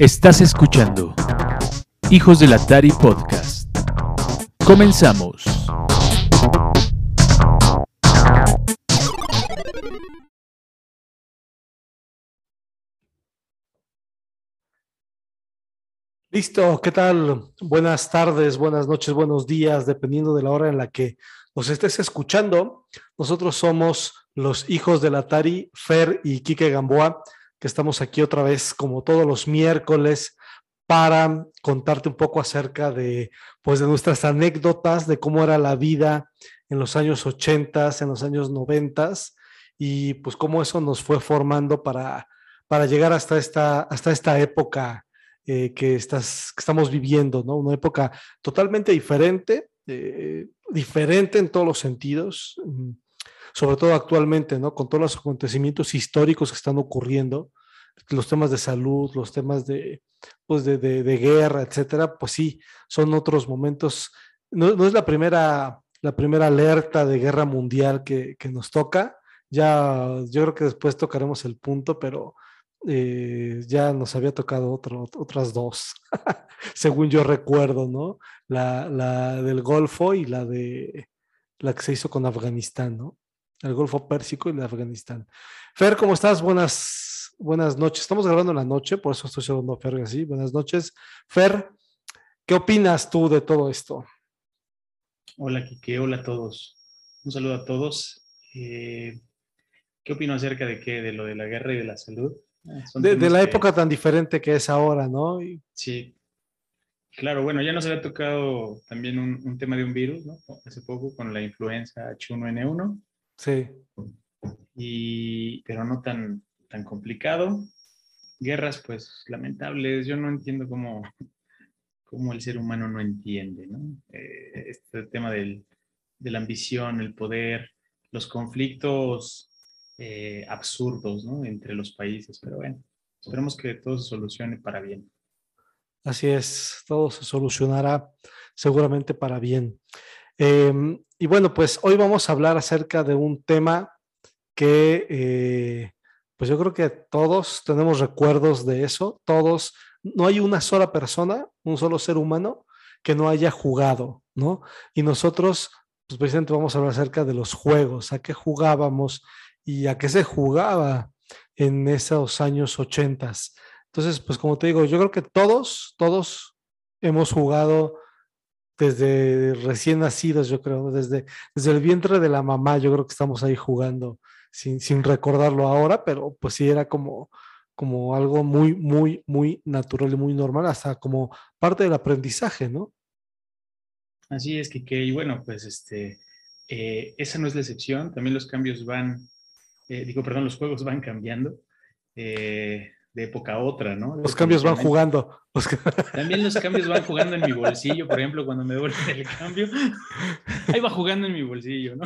Estás escuchando Hijos del Atari Podcast. Comenzamos. Listo, ¿qué tal? Buenas tardes, buenas noches, buenos días, dependiendo de la hora en la que nos estés escuchando. Nosotros somos los hijos del Atari, Fer y Quique Gamboa, que estamos aquí otra vez como todos los miércoles para contarte un poco acerca de, pues, de nuestras anécdotas, de cómo era la vida en los años 80, en los años 90 y pues cómo eso nos fue formando para, para llegar hasta esta, hasta esta época eh, que, estás, que estamos viviendo, ¿no? Una época totalmente diferente, eh, diferente en todos los sentidos, mm, sobre todo actualmente, ¿no? Con todos los acontecimientos históricos que están ocurriendo, los temas de salud, los temas de, pues de, de, guerra, etcétera, pues sí, son otros momentos. No, no, es la primera, la primera alerta de guerra mundial que, que nos toca. Ya, yo creo que después tocaremos el punto, pero eh, ya nos había tocado otro, otras dos, según yo recuerdo, ¿no? La, la, del Golfo y la de la que se hizo con Afganistán, ¿no? El Golfo Pérsico y el de Afganistán. Fer, ¿cómo estás? Buenas, buenas noches. Estamos grabando en la noche, por eso estoy llamando a Fer así. Buenas noches. Fer, ¿qué opinas tú de todo esto? Hola, Kike. Hola a todos. Un saludo a todos. Eh, ¿Qué opino acerca de qué? De lo de la guerra y de la salud. De, de, la que... época tan diferente que es ahora, ¿no? Y... Sí. Claro, bueno, ya nos había tocado también un, un, tema de un virus, ¿no? Hace poco con la influenza H1N1. Sí. Y, pero no tan, tan complicado. Guerras, pues, lamentables. Yo no entiendo cómo, cómo el ser humano no entiende, ¿no? Eh, este tema del, de la ambición, el poder, los conflictos eh, absurdos ¿no? entre los países, pero bueno, esperemos que todo se solucione para bien. Así es, todo se solucionará seguramente para bien. Eh, y bueno, pues hoy vamos a hablar acerca de un tema que, eh, pues yo creo que todos tenemos recuerdos de eso, todos, no hay una sola persona, un solo ser humano que no haya jugado, ¿no? Y nosotros, pues precisamente vamos a hablar acerca de los juegos, a qué jugábamos, y a qué se jugaba en esos años ochentas. Entonces, pues como te digo, yo creo que todos, todos hemos jugado desde recién nacidos, yo creo, desde, desde el vientre de la mamá, yo creo que estamos ahí jugando sin, sin recordarlo ahora, pero pues sí era como, como algo muy, muy, muy natural y muy normal, hasta como parte del aprendizaje, ¿no? Así es, que, y bueno, pues este, eh, esa no es la excepción, también los cambios van eh, digo, perdón, los juegos van cambiando eh, de época a otra, ¿no? Los cambios van jugando. También los cambios van jugando en mi bolsillo, por ejemplo, cuando me devuelven el cambio, ahí va jugando en mi bolsillo, ¿no?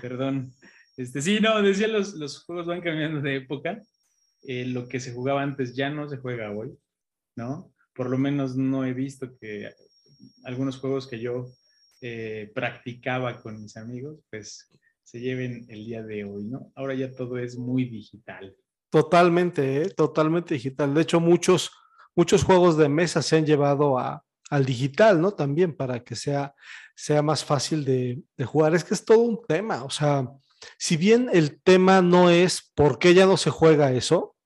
Perdón. Este, sí, no, decía, los, los juegos van cambiando de época. Eh, lo que se jugaba antes ya no se juega hoy, ¿no? Por lo menos no he visto que algunos juegos que yo eh, practicaba con mis amigos, pues se lleven el día de hoy, ¿no? Ahora ya todo es muy digital. Totalmente, ¿eh? totalmente digital. De hecho, muchos, muchos juegos de mesa se han llevado a, al digital, ¿no? También para que sea, sea más fácil de, de, jugar. Es que es todo un tema, o sea, si bien el tema no es por qué ya no se juega eso,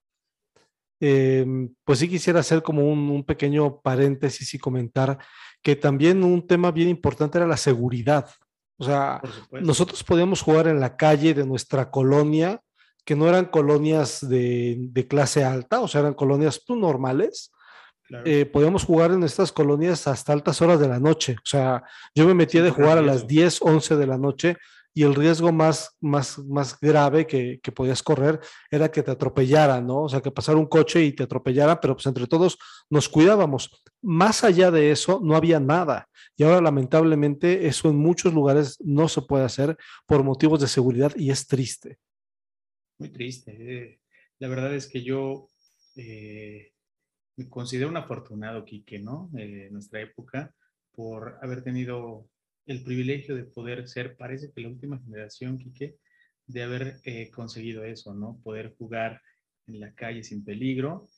eh, pues sí quisiera hacer como un, un pequeño paréntesis y comentar que también un tema bien importante era la seguridad. O sea, nosotros podíamos jugar en la calle de nuestra colonia, que no eran colonias de, de clase alta, o sea, eran colonias pues, normales. Claro. Eh, podíamos jugar en estas colonias hasta altas horas de la noche. O sea, yo me metía sí, de jugar a las 10, 11 de la noche y el riesgo más, más, más grave que, que, podías correr era que te atropellaran, ¿no? O sea, que pasara un coche y te atropellara, pero pues entre todos nos cuidábamos. Más allá de eso, no había nada. Y ahora, lamentablemente, eso en muchos lugares no se puede hacer por motivos de seguridad y es triste. Muy triste. Eh, la verdad es que yo eh, me considero un afortunado, Quique, ¿no? Eh, en nuestra época, por haber tenido el privilegio de poder ser, parece que la última generación, Quique, de haber eh, conseguido eso, ¿no? Poder jugar en la calle sin peligro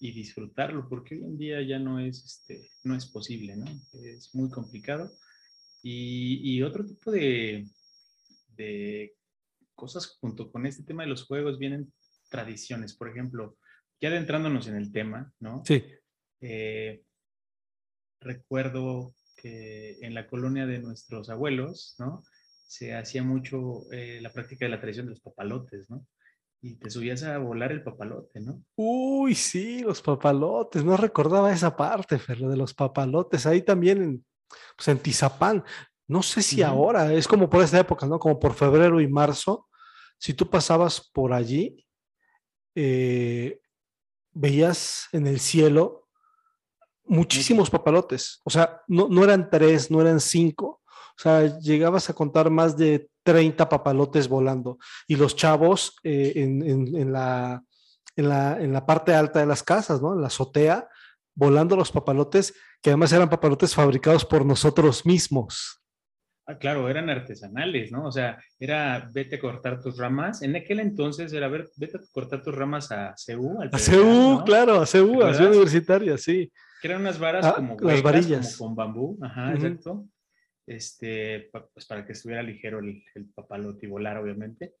y disfrutarlo, porque hoy en día ya no es, este, no es posible, ¿no? Es muy complicado. Y, y otro tipo de, de cosas junto con este tema de los juegos vienen tradiciones, por ejemplo, ya adentrándonos en el tema, ¿no? Sí. Eh, recuerdo que en la colonia de nuestros abuelos, ¿no? Se hacía mucho eh, la práctica de la tradición de los papalotes, ¿no? Y te subías a volar el papalote, ¿no? Uy, sí, los papalotes. No recordaba esa parte, Fer, de los papalotes. Ahí también en, pues en Tizapán. No sé si ahora, es como por esta época, ¿no? Como por febrero y marzo. Si tú pasabas por allí, eh, veías en el cielo muchísimos papalotes. O sea, no, no eran tres, no eran cinco. O sea, llegabas a contar más de 30 papalotes volando. Y los chavos eh, en, en, en, la, en, la, en la parte alta de las casas, ¿no? En la azotea, volando los papalotes, que además eran papalotes fabricados por nosotros mismos. Ah, claro, eran artesanales, ¿no? O sea, era vete a cortar tus ramas. En aquel entonces era ver, vete a cortar tus ramas a CEU. Al a CEU, ¿no? claro, a CEU, a Ciudad Universitaria, sí. Que eran unas varas ah, como las varillas. como con bambú, ajá, uh -huh. exacto. Este, pues para que estuviera ligero el, el, papalote y volar, obviamente.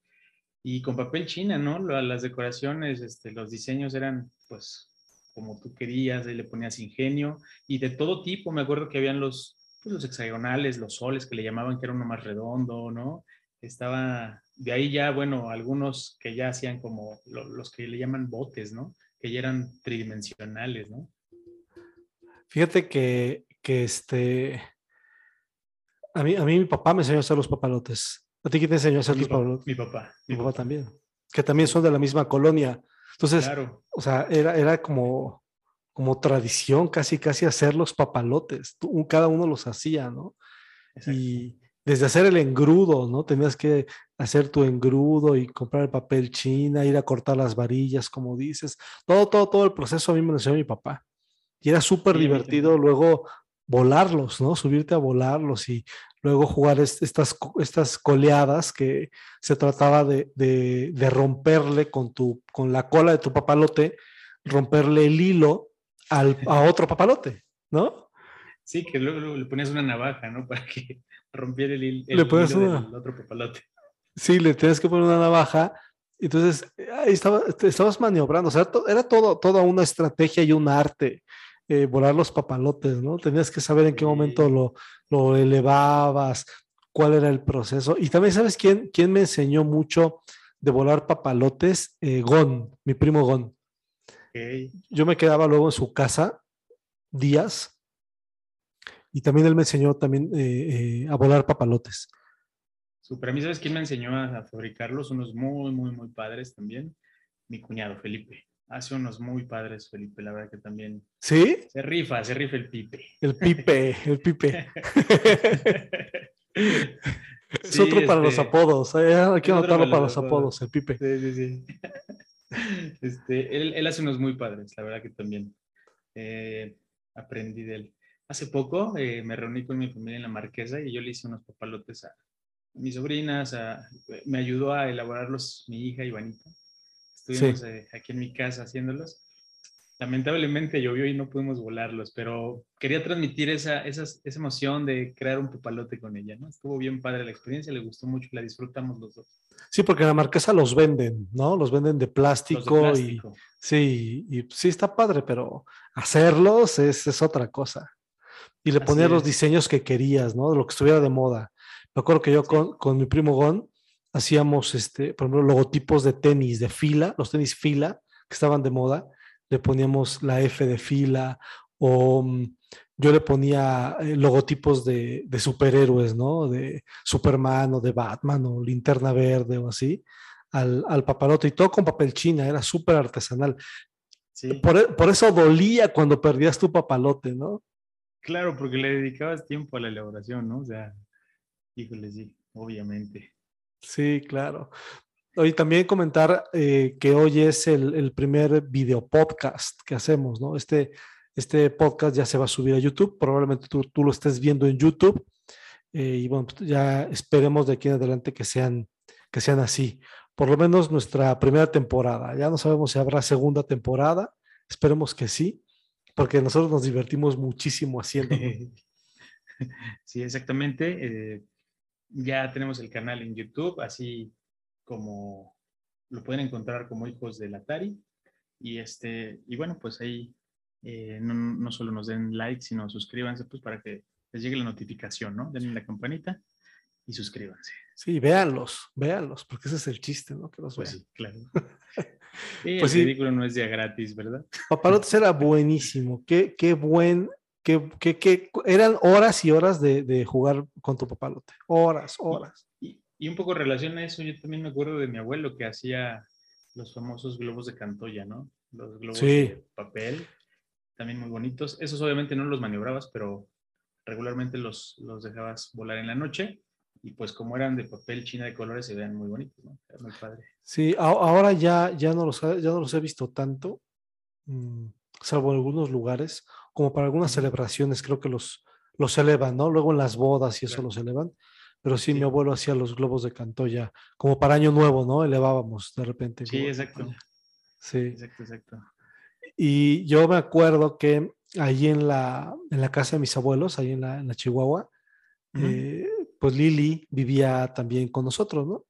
Y con papel china, ¿no? Las decoraciones, este, los diseños eran, pues, como tú querías, ahí le ponías ingenio y de todo tipo. Me acuerdo que habían los, pues, los hexagonales, los soles que le llamaban, que era uno más redondo, ¿no? Estaba, de ahí ya, bueno, algunos que ya hacían como lo, los que le llaman botes, ¿no? Que ya eran tridimensionales, ¿no? Fíjate que, que este, a mí, a mí mi papá me enseñó a hacer los papalotes. ¿A ti quién te enseñó a hacer mi los papalotes? Mi papá. Mi, papá, también. Que también son de la misma colonia. Entonces, claro. o sea, era, era como, como tradición casi, casi hacer los papalotes. Cada uno los hacía, ¿no? Exacto. Y desde hacer el engrudo, ¿no? Tenías que hacer tu engrudo y comprar el papel china, ir a cortar las varillas, como dices. Todo, todo, todo el proceso a mí me lo enseñó mi papá. Y era súper sí, divertido luego volarlos, ¿no? Subirte a volarlos y luego jugar estas, estas coleadas que se trataba de, de, de, romperle con, tu, con la cola de tu papalote, romperle el hilo al, a otro papalote, ¿no? Sí, que luego, luego, le ponías una navaja, ¿no? Para que rompiera el, el le pones hilo una... del otro papalote. Sí, le tienes que poner una navaja. Entonces, ahí estaba, estabas maniobrando. O sea, era todo, toda una estrategia y un arte. Eh, volar los papalotes, ¿no? Tenías que saber en qué momento lo, lo, elevabas, cuál era el proceso. Y también, ¿sabes quién, quién me enseñó mucho de volar papalotes? Eh, Gon, mi primo Gon. Okay. Yo me quedaba luego en su casa días y también él me enseñó también eh, a volar papalotes. Super. A mí, ¿sabes quién me enseñó a, a fabricarlos? Unos muy, muy, muy padres también. Mi cuñado, Felipe hace unos muy padres, Felipe, la verdad que también. ¿Sí? Se rifa, se rifa el pipe. El pipe, el pipe. es sí, otro para este, los apodos. ¿eh? Hay que anotarlo para, para los apodos, el pipe. Sí, sí, sí. Este, él, él, hace unos muy padres, la verdad que también. Eh, aprendí de él. Hace poco eh, me reuní con mi familia en la Marquesa y yo le hice unos papalotes a mis sobrinas, a, me ayudó a elaborarlos mi hija Ivanita estuvimos sí. eh, aquí en mi casa haciéndolos. Lamentablemente llovió y no pudimos volarlos, pero quería transmitir esa, esa, esa emoción de crear un papalote con ella, ¿no? Estuvo bien padre la experiencia, le gustó mucho, la disfrutamos los dos. Sí, porque en la marquesa los venden, ¿no? Los venden de plástico, de plástico. y sí, y sí está padre, pero hacerlos es, es otra cosa. Y le ponías los diseños que querías, ¿no? Lo que estuviera de moda. Me acuerdo que yo sí. con, con mi primo Gon hacíamos, este, por ejemplo, logotipos de tenis de fila, los tenis fila que estaban de moda, le poníamos la F de fila o um, yo le ponía eh, logotipos de, de, superhéroes, ¿no? De Superman o de Batman o Linterna Verde o así, al, al papalote y todo con papel china, era súper artesanal. Sí. Por, por, eso dolía cuando perdías tu papalote, ¿no? Claro, porque le dedicabas tiempo a la elaboración, ¿no? O sea, híjole, sí, obviamente. Sí, claro. Hoy también comentar eh, que hoy es el, el, primer video podcast que hacemos, ¿no? Este, este podcast ya se va a subir a YouTube, probablemente tú, tú lo estés viendo en YouTube eh, y bueno, pues ya esperemos de aquí en adelante que sean, que sean así. Por lo menos nuestra primera temporada. Ya no sabemos si habrá segunda temporada, Esperemos que sí, porque nosotros nos divertimos muchísimo haciendo. Sí, exactamente. Eh, ya tenemos el canal en YouTube, así como lo pueden encontrar como hijos del Atari. Y, este, y bueno, pues ahí eh, no, no, solo nos den like, sino suscríbanse pues para que les llegue la notificación, ¿no? Denle la campanita y suscríbanse. Sí, véanlos, véanlos, porque ese es el chiste, ¿no? Que los pues vean. sí, claro. Pues el ridículo no es día gratis, ¿verdad? Papalotes era buenísimo. Qué, qué buen, qué, qué, qué, eran horas y horas de, de, jugar con tu papalote. Horas, horas. Y, un poco en relación a eso, yo también me acuerdo de mi abuelo que hacía los famosos globos de Cantoya, ¿no? Los globos Sí. de papel, también muy bonitos. Esos obviamente no los maniobrabas, pero regularmente los, los dejabas volar en la noche y pues como eran de papel china de colores se vean muy bonitos, ¿no? Era muy padre. Sí, ahora ya, ya, no los, ya no los he visto tanto, mm, salvo en algunos lugares, como para algunas celebraciones creo que los, los elevan, ¿no? Luego en las bodas y eso Claro. los elevan. Pero sí, mi Sí. abuelo hacía los globos de Cantoya, como para Año Nuevo, ¿no? Elevábamos de repente. Sí, exacto. Sí. Exacto, exacto. Y yo me acuerdo que ahí en la, en la casa de mis abuelos, ahí en la, en la Chihuahua, eh, pues Lili vivía también con nosotros, ¿no?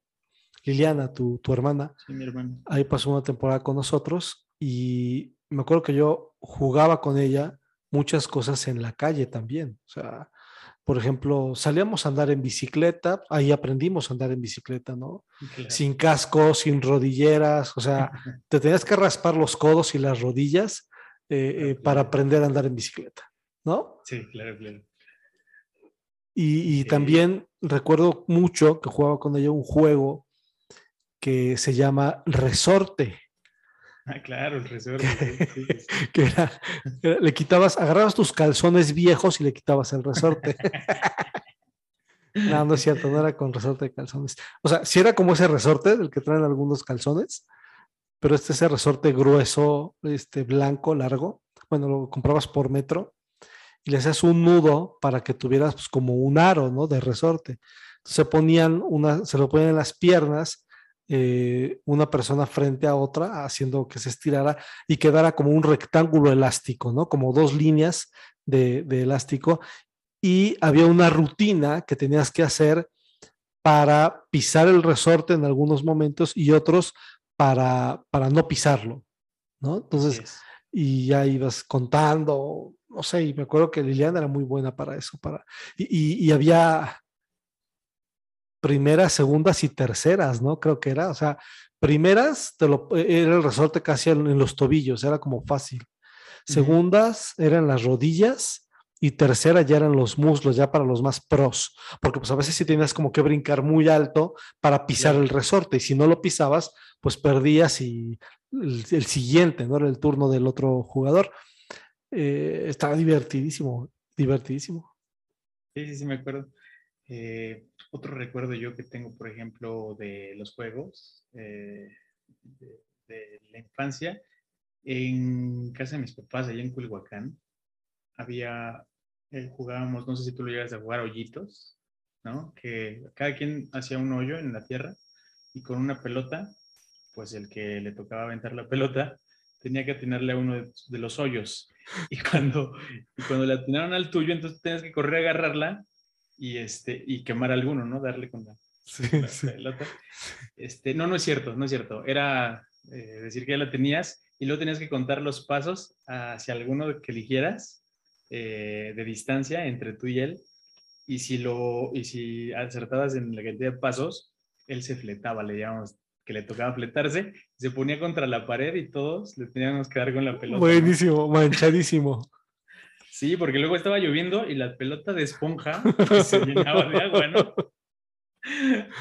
Liliana, tu, tu hermana, Sí, mi hermano. ahí pasó una temporada con nosotros y me acuerdo que yo jugaba con ella muchas cosas en la calle también. O sea, por ejemplo, salíamos a andar en bicicleta, ahí aprendimos a andar en bicicleta, ¿no? Claro. Sin casco, sin rodilleras, o sea, te tenías que raspar los codos y las rodillas eh, eh, Claro, para aprender a andar en bicicleta, ¿no? Sí, claro, claro. Y, también recuerdo mucho que jugaba con ella un juego que se llama Resorte, Ah, claro, el resorte. sí, sí, que era, era- le quitabas, agarrabas tus calzones viejos y le quitabas el resorte. no, no es cierto, no era con resorte de calzones. O sea, sí era como ese resorte del que traen algunos calzones, pero este es ese resorte grueso, este blanco, largo. Bueno, lo comprabas por metro y le hacías un nudo para que tuvieras pues, como un aro, ¿no? De resorte. Se ponían una, se lo ponían en las piernas, eh, una persona frente a otra, haciendo que se estirara y quedara como un rectángulo elástico, ¿no? Como dos líneas de, de elástico. Y había una rutina que tenías que hacer para pisar el resorte en algunos momentos y otros para, para no pisarlo, ¿no? Entonces, y ya ibas contando, no sé, y me acuerdo que Liliana era muy buena para eso, para, y, y- y había primeras, segundas y terceras, ¿no? Creo que era, o sea, primeras te lo, era el resorte casi en, los tobillos, era como fácil. Segundas eran las rodillas y tercera ya eran los muslos, ya para los más pros, porque pues a veces sí tenías como que brincar muy alto para pisar el resorte y si no lo pisabas, pues perdías y el, el siguiente, ¿no? Era el turno del otro jugador. Eh, estaba divertidísimo, divertidísimo. Sí, sí, sí, me acuerdo. Eh, otro recuerdo yo que tengo, por ejemplo, de los juegos eh, de, la infancia, en casa de mis papás, allá en Culhuacán, había, eh, jugábamos, no sé si tú lo llegas a jugar, hoyitos, ¿no? Que cada quien hacía un hoyo en la tierra y con una pelota, pues el que le tocaba aventar la pelota tenía que atinarle a uno de, de los hoyos. Y cuando, y cuando le atinaron al tuyo, entonces tenías que correr a agarrarla y, este, y quemar alguno, ¿no? Darle con la, Sí, la sí. pelota. Este, no, no es cierto, no es cierto. Era eh, decir que ya la tenías y luego tenías que contar los pasos hacia alguno que eligieras eh, de distancia entre tú y él. Y si, lo, y si acertabas en la cantidad de pasos, él se fletaba, le llamamos que le tocaba fletarse, se ponía contra la pared y todos le teníamos que dar con la pelota. Buenísimo, manchadísimo. Sí, porque luego estaba lloviendo y la pelota de esponja se llenaba de agua, ¿no?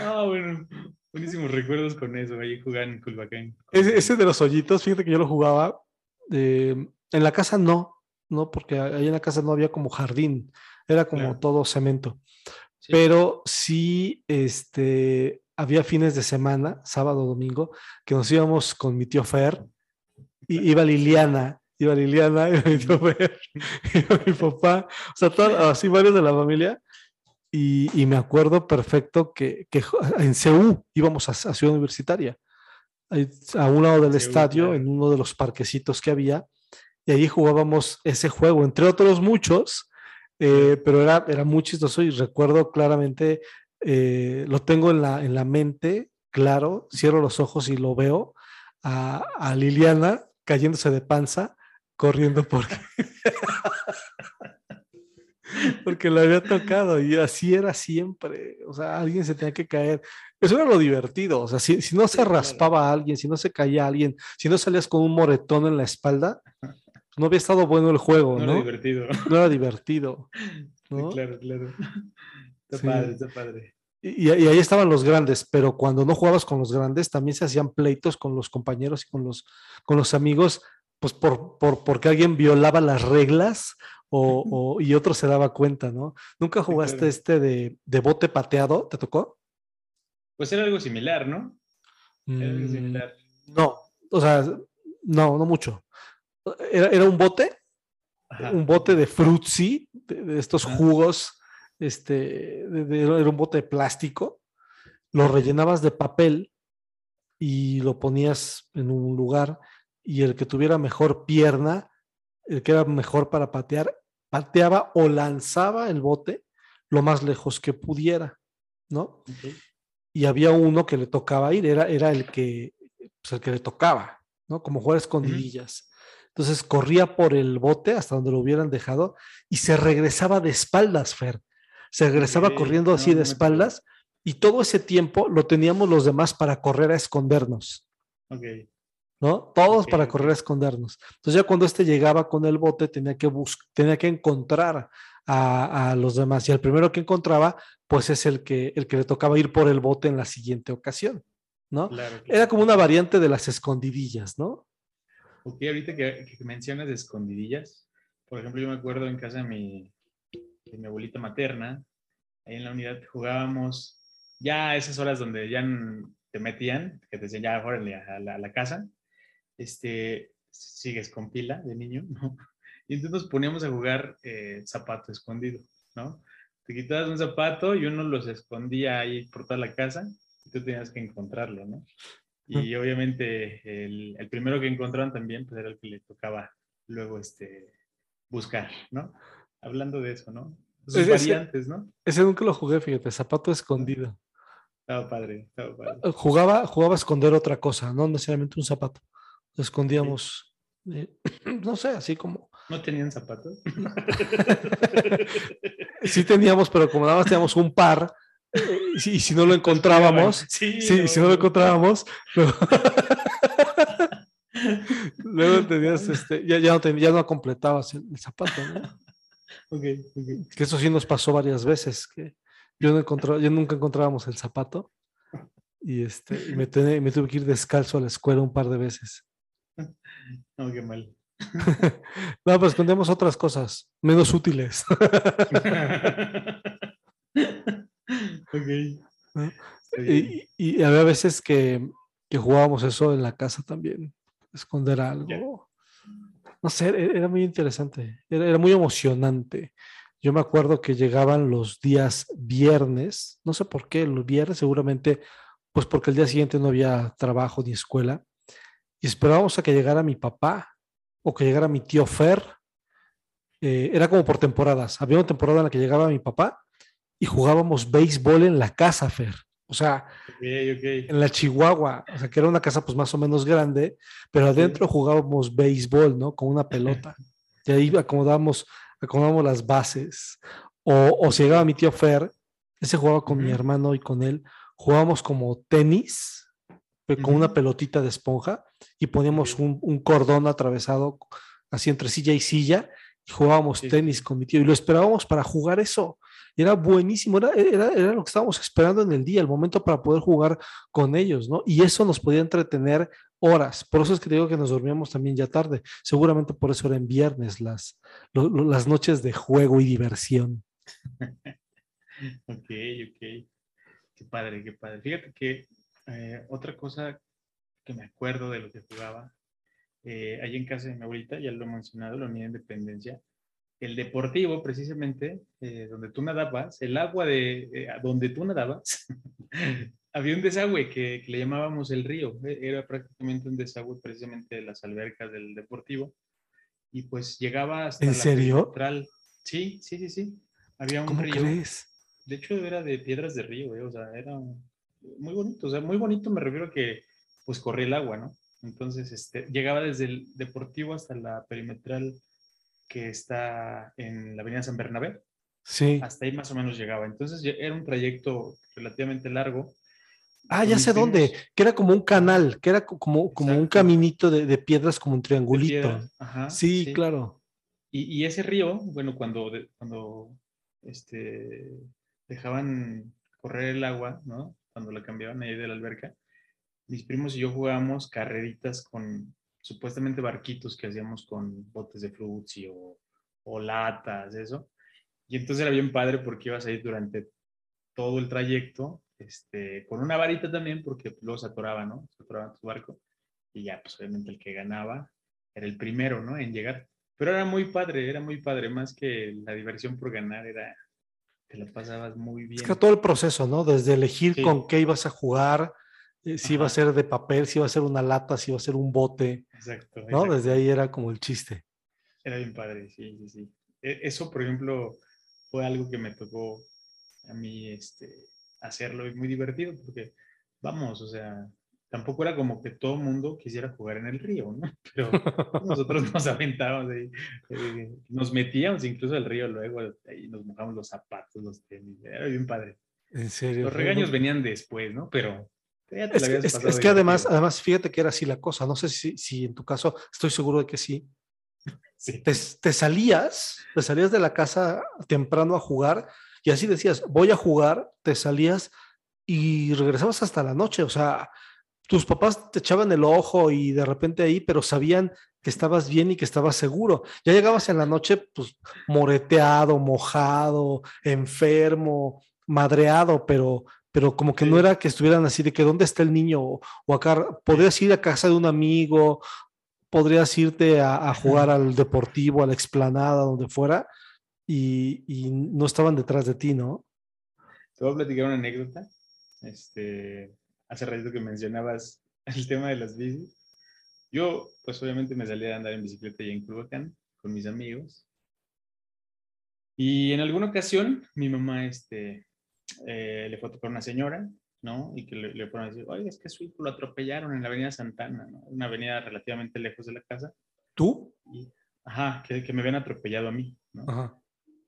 Ah, bueno, buenísimos recuerdos con eso, ahí jugaban en Culhuacán. Ese, ese de los hoyitos, fíjate que yo lo jugaba. eh, en la casa no, no, porque ahí en la casa no había como jardín, era como Claro. todo cemento. Sí. Pero sí, este, había fines de semana, sábado, domingo, que nos íbamos con mi tío Fer, y iba Liliana, iba Liliana, iba mi tío Fer, iba mi papá, o sea, todo- así varios de la familia. Y, y me acuerdo perfecto que, que en CEU íbamos a, a Ciudad Universitaria, a un lado del CEU, estadio, claro. en uno de los parquecitos que había, y allí jugábamos ese juego, entre otros muchos, eh, pero era, era muy chistoso y recuerdo claramente, eh, lo tengo en la, en la mente, claro, cierro los ojos y lo veo, a, a Liliana cayéndose de panza, corriendo porque, porque lo había tocado y así era siempre, o sea, alguien se tenía que caer. Eso era lo divertido, o sea, si, si no se raspaba a alguien, si no se caía a alguien, si no salías con un moretón en la espalda, no había estado bueno el juego, No ¿no? era divertido. No era divertido. ¿no? Sí, claro, claro. Está Sí. padre, está padre. Y, y ahí estaban los grandes, pero cuando no jugabas con los grandes, también se hacían pleitos con los compañeros y con los, con los amigos, pues por, por, porque alguien violaba las reglas o, o- y otro se daba cuenta, ¿no? ¿Nunca jugaste claro. este de, de bote pateado? ¿Te tocó? Pues era algo similar, ¿no? Era algo Mm, similar. no, o sea, no, no mucho. Era, era un bote, Ajá. un bote de frutzi, de, de estos Ajá. jugos, este, de- era un bote de plástico, lo rellenabas de papel y lo ponías en un lugar y el que tuviera mejor pierna, el que era mejor para patear, pateaba o lanzaba el bote lo más lejos que pudiera, ¿no? Y había uno que le tocaba ir, era, era el, que, pues, el que le tocaba, ¿no? Como jugar escondidillas. Entonces corría por el bote hasta donde lo hubieran dejado y se regresaba de espaldas, Fer. Se regresaba corriendo así no, de no me tocó. espaldas y todo ese tiempo lo teníamos los demás para correr a escondernos. ¿No? Todos para correr a escondernos. Entonces ya cuando este llegaba con el bote tenía que, tenía que encontrar a, a los demás y el primero que encontraba pues es el que, el que le tocaba ir por el bote en la siguiente ocasión, ¿no? Claro, Era como una variante de las escondidillas, ¿no? Ok, ahorita que, que mencionas de escondidillas, por ejemplo, yo me acuerdo en casa de mi, de mi abuelita materna, ahí en la unidad jugábamos ya a esas horas donde ya te metían, que te decían ya órale, a la, a la casa, este, sigues con pila de niño, ¿no? Y entonces nos poníamos a jugar eh, zapato escondido, ¿no? Te quitabas un zapato y uno los escondía ahí por toda la casa y tú tenías que encontrarlo, ¿no? Y obviamente el, el primero que encontraron también pues era el que le tocaba luego este, buscar, ¿no? Hablando de eso, ¿no? Sus Ese- variantes, ¿no? Ese nunca lo jugué, fíjate, zapato escondido. Estaba padre, estaba padre. Jugaba, jugaba a esconder otra cosa, no necesariamente un zapato. Lo escondíamos, eh, no sé, así como. ¿No tenían zapatos? Sí teníamos, pero como nada más teníamos un par, eh, y si, y si no lo encontrábamos, Sí, sí, si no lo encontrábamos, luego, luego tenías, este, ya, ya, no ya no completabas el, el zapato, ¿no? Ok, ok. Que eso sí nos pasó varias veces, que yo, no encontraba, yo nunca encontrábamos el zapato y, este, y me, tuve- me tuve que ir descalzo a la escuela un par de veces. No, qué mal. No, pero escondemos otras cosas menos útiles. ok. Y, y había veces que, que jugábamos eso en la casa también, esconder algo. No sé, e- era muy interesante, era, era muy emocionante. Yo me acuerdo que llegaban los días viernes, no sé por qué, los viernes seguramente, pues porque el día siguiente no había trabajo ni escuela, y esperábamos a que llegara mi papá o que llegara mi tío Fer. Eh, era como por temporadas. Había una temporada en la que llegaba mi papá y jugábamos béisbol en la casa, Fer. O sea, en la Chihuahua, o sea, que era una casa pues más o menos grande, pero adentro jugábamos béisbol, ¿no? Con una pelota. Y ahí acomodábamos, acomodábamos las bases. O, o si llegaba mi tío Fer, ese jugaba con mi hermano y con él, jugábamos como tenis, con una pelotita de esponja y poníamos un, un cordón atravesado así entre silla y silla y jugábamos Sí, tenis con mi tío y lo esperábamos para jugar eso. Y era buenísimo, era, era, era lo que estábamos esperando en el día, el momento para poder jugar con ellos, ¿no? Y eso nos podía entretener horas. Por eso es que te digo que nos dormíamos también ya tarde. Seguramente por eso eran viernes las, lo- lo- las noches de juego y diversión. Ok, ok. Qué padre, qué padre. Fíjate que eh, otra cosa que me acuerdo de lo que jugaba, eh, ahí en casa de mi abuelita, ya lo he mencionado, la Unidad de Independencia, el deportivo, precisamente, eh, donde tú nadabas, el agua de eh, donde tú nadabas, había un desagüe que, que le llamábamos el río. eh, Era prácticamente un desagüe precisamente de las albercas del deportivo. y pues llegaba hasta ¿En la serio? perimetral. Sí, sí, sí, sí. Había un ¿Cómo río. crees? De hecho, era de piedras de río, eh, o sea, era muy bonito. O sea, muy bonito me refiero a que pues corría el agua, ¿no? Entonces, este, llegaba desde el deportivo hasta la perimetral que está en la avenida San Bernabé. Sí. Hasta ahí más o menos llegaba. Entonces, era un trayecto relativamente largo. Ah, ya sé dónde, que era como un canal, que era co- como, como un caminito de, de piedras, como un triangulito. Ajá, Sí, claro. Y, y ese río, bueno, cuando, cuando este, dejaban correr el agua, ¿no? Cuando la cambiaban ahí de la alberca, mis primos y yo jugábamos carreritas con supuestamente barquitos que hacíamos con botes de frutzi o, o latas, eso. Y entonces era bien padre porque ibas ahí durante todo el trayecto, este, con una varita también, porque se atoraba, ¿no? Se atoraba tu barco. Y ya, pues obviamente el que ganaba era el primero, ¿no? En llegar. Pero era muy padre, era muy padre, más que la diversión por ganar, era, te la pasabas muy bien. Es que todo el proceso, ¿no? Desde elegir Sí. con qué ibas a jugar, eh, si iba a ser de papel, si iba a ser una lata, si iba a ser un bote, Exacto. ¿no? exacto. Desde ahí era como el chiste. Era bien padre, sí, sí, sí. E- Eso, por ejemplo, fue algo que me tocó a mí este, hacerlo y muy divertido, porque vamos, o sea, tampoco era como que todo mundo quisiera jugar en el río, ¿no? Pero nosotros nos aventábamos ahí, eh, nos metíamos incluso al río luego, ahí nos mojamos los zapatos, los tenis, era bien padre. En serio. Los regaños venían después, ¿no? Pero ya te Es la que, habías es- pasado es que además, además, fíjate que era así la cosa. No sé si, si en tu caso, estoy seguro de que sí. Sí. Te, te salías, te salías de la casa temprano a jugar y así decías, voy a jugar, te salías y regresabas hasta la noche. O sea, tus papás te echaban el ojo y de repente ahí, pero sabían que estabas bien y que estabas seguro. Ya llegabas en la noche, pues moreteado, mojado, enfermo, madreado, pero, pero como que no era que estuvieran así de que dónde está el niño o, o acá, podrías ir a casa de un amigo, podrías irte a, a jugar al deportivo, a la explanada, donde fuera, y, y no estaban detrás de ti, ¿no? Te voy a platicar una anécdota. Este, hace ratito que mencionabas el tema de las bicis. Yo, pues obviamente me salía a andar en bicicleta y en Culhuacán con mis amigos. Y en alguna ocasión mi mamá este, eh, le fue a tocar una señora, ¿no? Y que le, le fueron a decir, oye, es que su hijo lo atropellaron en la avenida Santana, ¿no? Una avenida relativamente lejos de la casa. ¿Tú? Y, ajá, que, que me habían atropellado a mí, ¿no? Ajá.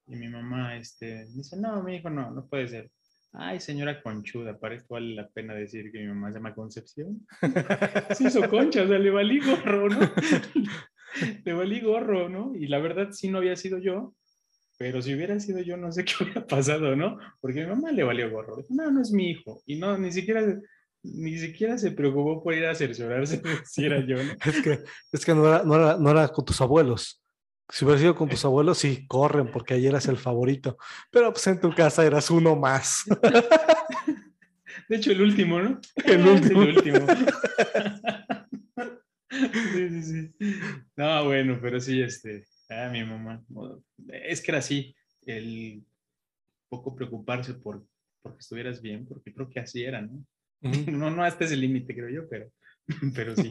Y mi mamá este, dice, no, mi hijo no, no puede ser. Ay, señora conchuda, para esto vale la pena decir que mi mamá se llama Concepción. Se hizo concha, o sea, le valí gorro, ¿no? le valí gorro, ¿no? Y la verdad sí no había sido yo, pero si hubiera sido yo, no sé qué hubiera pasado, ¿no? Porque a mi mamá le valió gorro. Dijo, no, no es mi hijo. Y no, ni siquiera, ni siquiera se preocupó por ir a cerciorarse de si era yo, ¿no? Es que, es que no, era, no, era, no era con tus abuelos. Si hubiera sido con tus abuelos, sí, corren, porque ayer eras el favorito. Pero pues en tu casa eras uno más. De hecho, el último, ¿no? El Es último. El último. Sí, sí, sí. No, bueno, pero sí, este, ah, mi mamá. Es que era así, el poco preocuparse por porque estuvieras bien, porque creo que así era, ¿no? No, no hasta ese límite, creo yo, pero, pero sí.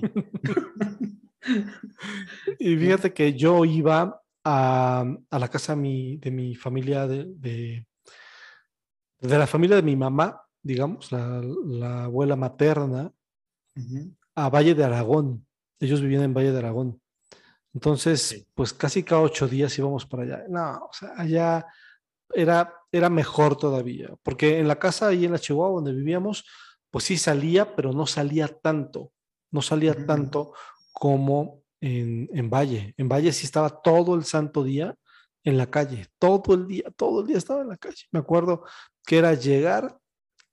Y fíjate que yo iba a, a la casa de mi, de mi familia, de, de, de la familia de mi mamá, digamos, la, la abuela materna, a Valle de Aragón. Ellos vivían en Valle de Aragón. Entonces, Sí. pues casi cada ocho días íbamos para allá. No, o sea, allá era, era mejor todavía, porque en la casa ahí en la Chihuahua donde vivíamos, pues sí salía, pero no salía tanto, no salía tanto como en, en Valle. En Valle sí estaba todo el santo día en la calle, todo el día, todo el día estaba en la calle. Me acuerdo que era llegar,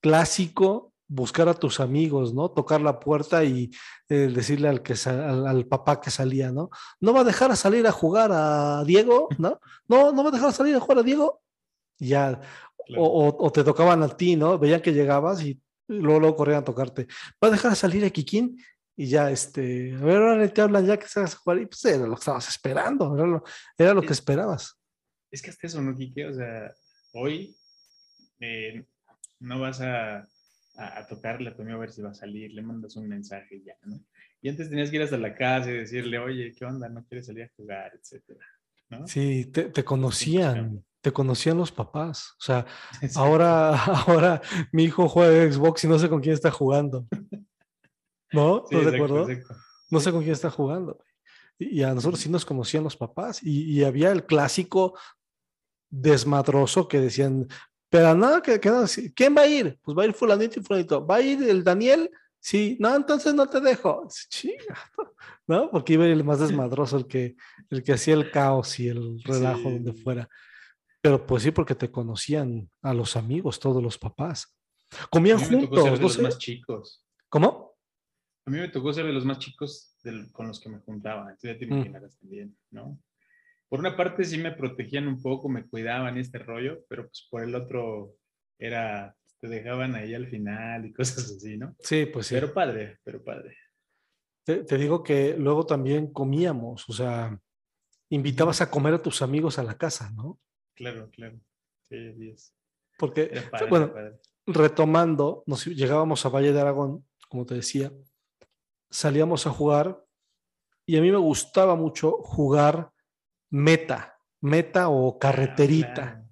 clásico, buscar a tus amigos, ¿no? Tocar la puerta y eh, decirle al, que al, al papá que salía, ¿no? ¿No va a dejar a salir a jugar a Diego? ¿No? ¿No, no va a dejar a salir a jugar a Diego? Ya, Claro. o, o- o te tocaban a ti, ¿no? Veían que llegabas y luego, luego corrían a tocarte. ¿Va a dejar a salir a Kikín? Y ya, este, a ver, ahora te hablan ya que a jugar. Y pues era lo que estabas esperando, era lo, era lo que Es- esperabas. Es que hasta eso, ¿no, Quique? O sea, hoy eh, no vas a, a, a tocarle a tu amigo a ver si va a salir, le mandas un mensaje y ya, ¿no? Y antes tenías que ir hasta la casa y decirle, oye, ¿qué onda? ¿No quieres salir a jugar? Etcétera. ¿no? Sí, te, te conocían, te conocían los papás. O sea, Sí. ahora, ahora mi hijo juega Xbox y no sé con quién está jugando. ¿No? Sí, ¿Estás de exacto, acuerdo? exacto. No sé con quién está jugando. Y, a nosotros sí nos conocían los papás. Y, y había el clásico desmadroso que decían, pero no, que, que sí, ¿quién va a ir? Pues va a ir fulanito y fulanito. ¿Va a ir el Daniel? Sí, no, entonces no te dejo. ¿no? Porque iba el más desmadroso, el que, el que hacía el caos y el relajo Sí. donde fuera. Pero pues sí, porque te conocían a los amigos, todos los papás. Comían juntos, de no los sé. más chicos. ¿Cómo? A mí me tocó ser de los más chicos del- con los que me juntaba. Entonces ya te Mm. imaginarás también, ¿no? Por una parte sí me protegían un poco, me cuidaban este rollo, pero pues por el otro era, te dejaban ahí al final y cosas así, ¿no? Sí, pues sí. Pero padre, pero padre. Te, te digo que luego también comíamos, o sea, invitabas a comer a tus amigos a la casa, ¿no? Claro, claro. Sí, es. Porque, padre, bueno, retomando, nos llegábamos a Valle de Aragón, como te decía, salíamos a jugar y a mí me gustaba mucho jugar meta, meta o carreterita.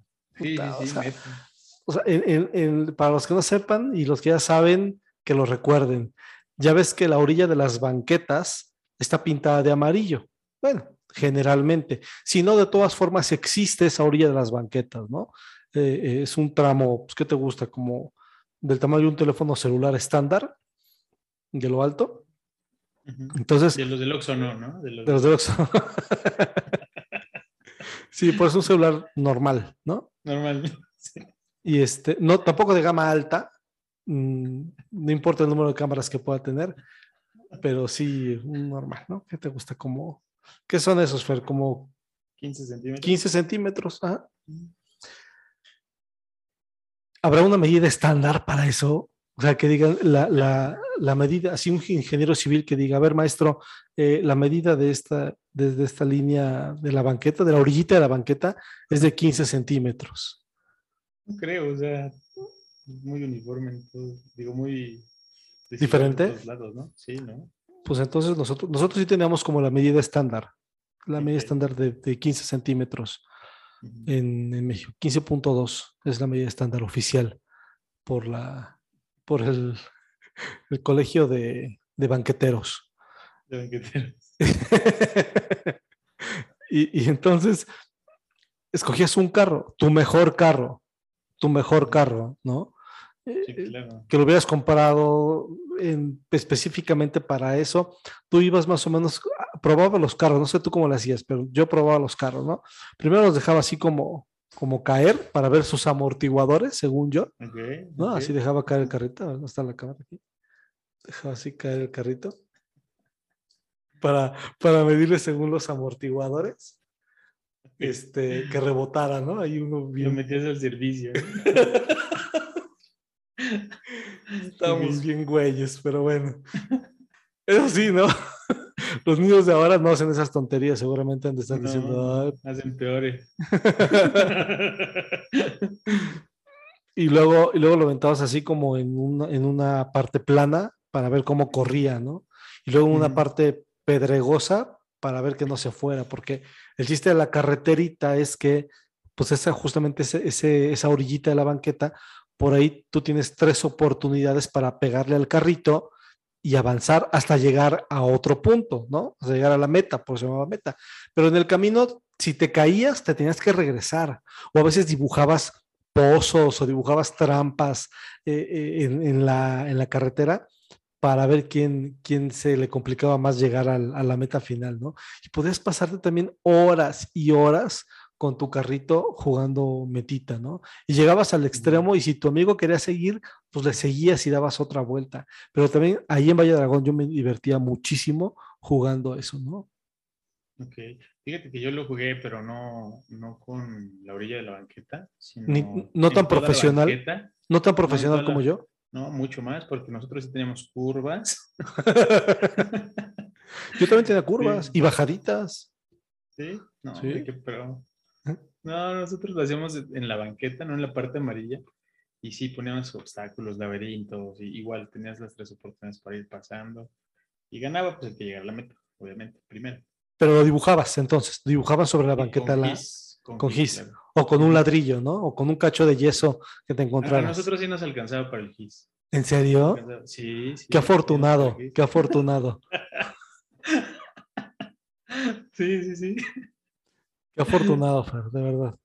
Para los que no sepan y los que ya saben, que lo recuerden. Ya ves que la orilla de las banquetas está pintada de amarillo. Bueno, generalmente. Si no, de todas formas existe esa orilla de las banquetas, ¿no? Eh, eh, es un tramo, pues, ¿qué te gusta? Como del tamaño de un teléfono celular estándar, de lo alto. Entonces, De los del Oxxo no, ¿no? De los, de los de Oxxo. sí, pues es un celular normal, ¿no? Normal. Sí. Y este, no, tampoco de gama alta, mm, no importa el número de cámaras que pueda tener, pero sí normal, ¿no? ¿Qué te gusta? Como, ¿qué son esos, Fer? Como 15 centímetros. 15 centímetros. ajá. ¿Habrá una medida estándar para eso? O sea, que digan la, la, la medida, así un ingeniero civil que diga, a ver, maestro, eh, la medida de esta, desde esta línea de la banqueta, de la orillita de la banqueta, es de 15 centímetros. No creo, o sea, muy uniforme digo, muy... ¿Diferente? lados, ¿no? Sí, ¿no? Pues entonces nosotros, nosotros sí teníamos como la medida estándar, la medida estándar de, de 15 centímetros Ujú. en, en México. 15.2 es la medida estándar oficial por, la, por el, el colegio de, de banqueteros. De banqueteros. y, y entonces escogías un carro, tu mejor carro, tu mejor carro, ¿no? Sí, Eh, claro. que lo hubieras comprado en- específicamente para eso, tú ibas más o menos, ah, probaba los carros, no sé tú cómo lo hacías, pero yo probaba los carros, ¿no? Primero los dejaba así como, como caer para ver sus amortiguadores, según yo, Ok, ¿no? Así dejaba caer el carrito, ¿dónde está la cámara aquí? Dejaba así caer el carrito para, para medirle según los amortiguadores, este, que rebotara, ¿no? Ahí uno Lo bien metías al servicio. Estamos bien güeyes, pero bueno. Eso sí, ¿no? Los niños de ahora no hacen esas tonterías, seguramente han de estar diciendo, hacen peores. y luego, y luego lo aventabas así como en una, en una parte plana para ver cómo corría, ¿no? Y luego en una parte pedregosa para ver que no se fuera, porque el chiste de la carreterita es que, pues esa justamente ese, ese- esa orillita de la banqueta, por ahí tú tienes tres oportunidades para pegarle al carrito y avanzar hasta llegar a otro punto, ¿no? Hasta llegar a la meta, por eso se llamaba meta. Pero en el camino, si te caías, te tenías que regresar. O a veces dibujabas pozos o dibujabas trampas eh, eh, en, en la, en la carretera para ver quién, quién se le complicaba más llegar al- a la meta final, ¿no? Y podías pasarte también horas y horas con tu carrito jugando metita, ¿no? Y llegabas al extremo y si tu amigo quería seguir, pues le seguías y dabas otra vuelta. Pero también ahí en Valle Dragón yo me divertía muchísimo jugando eso, ¿no? Ok. Fíjate que yo lo jugué, pero no, no con la orilla de la banqueta, sino Ni- no tan profesional. banqueta. No tan profesional como la- yo. No, mucho más, porque nosotros sí teníamos curvas. yo también tenía curvas Sí. y bajaditas. Sí, no, Sí. ¿Eh? No, nosotros lo hacíamos en la banqueta, no en la parte amarilla. Y sí, poníamos obstáculos, laberintos, y igual tenías las tres oportunidades para ir pasando. Y ganaba pues el que llegara a la meta, obviamente, primero. Pero lo dibujabas entonces, dibujabas sobre la banqueta con la, gis, con con gis, claro. o con un ladrillo, ¿no? O con un cacho de yeso que te A encontraras. nosotros sí nos alcanzaba para el gis. ¿En serio? Sí, sí. Qué afortunado, qué afortunado. Sí, sí, sí. qué afortunado, Fer, de verdad.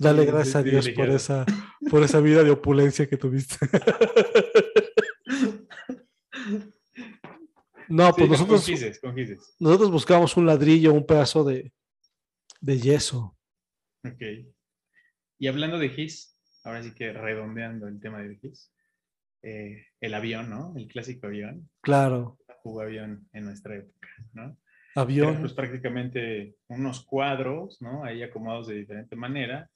Dale sí, gracias a Dios por esa, por esa vida de opulencia que tuviste. No, pues nosotros, Con gises, con gises. nosotros buscábamos un ladrillo, un pedazo de, de yeso. Ok. Y hablando de GIS, ahora sí que redondeando el tema de GIS, eh, el avión, ¿no? El clásico avión, Claro, jugó avión en nuestra época, ¿no? Eran avión. pues prácticamente unos cuadros, ¿no? Ahí acomodados de diferente manera